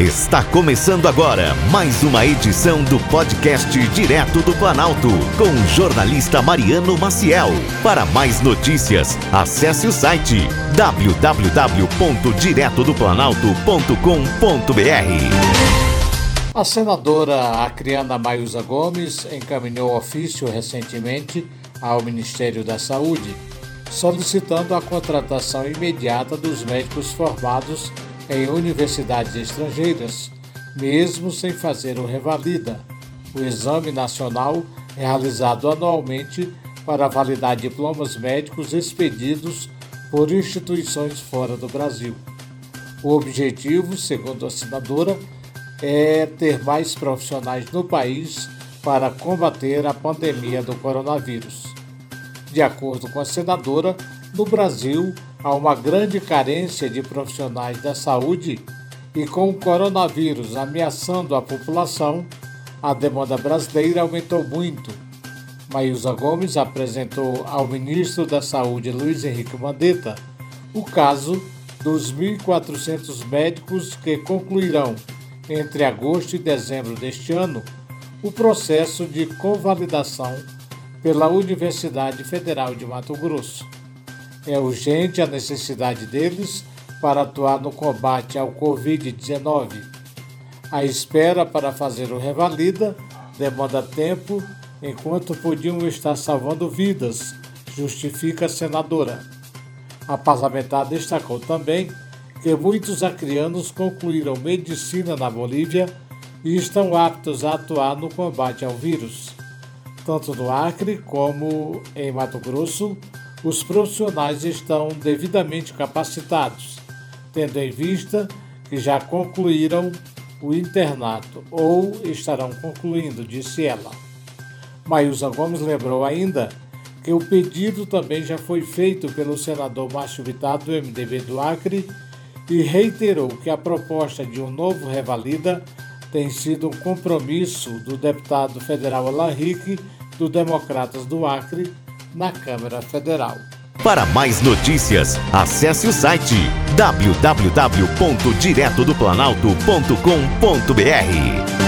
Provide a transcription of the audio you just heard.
Está começando agora mais uma edição do podcast Direto do Planalto, com o jornalista Mariano Maciel. Para mais notícias, acesse o site www.diretodoplanalto.com.br. A senadora Acriana Maiusa Gomes encaminhou ofício recentemente ao Ministério da Saúde solicitando a contratação imediata dos médicos formados em universidades estrangeiras, mesmo sem fazer o Revalida, o exame nacional realizado anualmente para validar diplomas médicos expedidos por instituições fora do Brasil. O objetivo, segundo a senadora, é ter mais profissionais no país para combater a pandemia do coronavírus. De acordo com a senadora, no Brasil há uma grande carência de profissionais da saúde e com o coronavírus ameaçando a população, a demanda brasileira aumentou muito. Maísa Gomes apresentou ao ministro da Saúde, Luiz Henrique Mandetta, o caso dos 1.400 médicos que concluirão, entre agosto e dezembro deste ano, o processo de convalidação pela Universidade Federal de Mato Grosso. É urgente a necessidade deles para atuar no combate ao Covid-19. A espera para fazer o revalida demanda tempo, enquanto podiam estar salvando vidas, justifica a senadora. A parlamentar destacou também que muitos acrianos concluíram medicina na Bolívia e estão aptos a atuar no combate ao vírus. Tanto no Acre como em Mato Grosso, os profissionais estão devidamente capacitados, tendo em vista que já concluíram o internato ou estarão concluindo, disse ela. Maísa Gomes lembrou ainda que o pedido também já foi feito pelo senador Márcio Vittar do MDB do Acre e reiterou que a proposta de um novo revalida tem sido um compromisso do deputado federal Alan Rick, do Democratas do Acre, na Câmara Federal. Para mais notícias, acesse o site www.diretodoplanalto.com.br.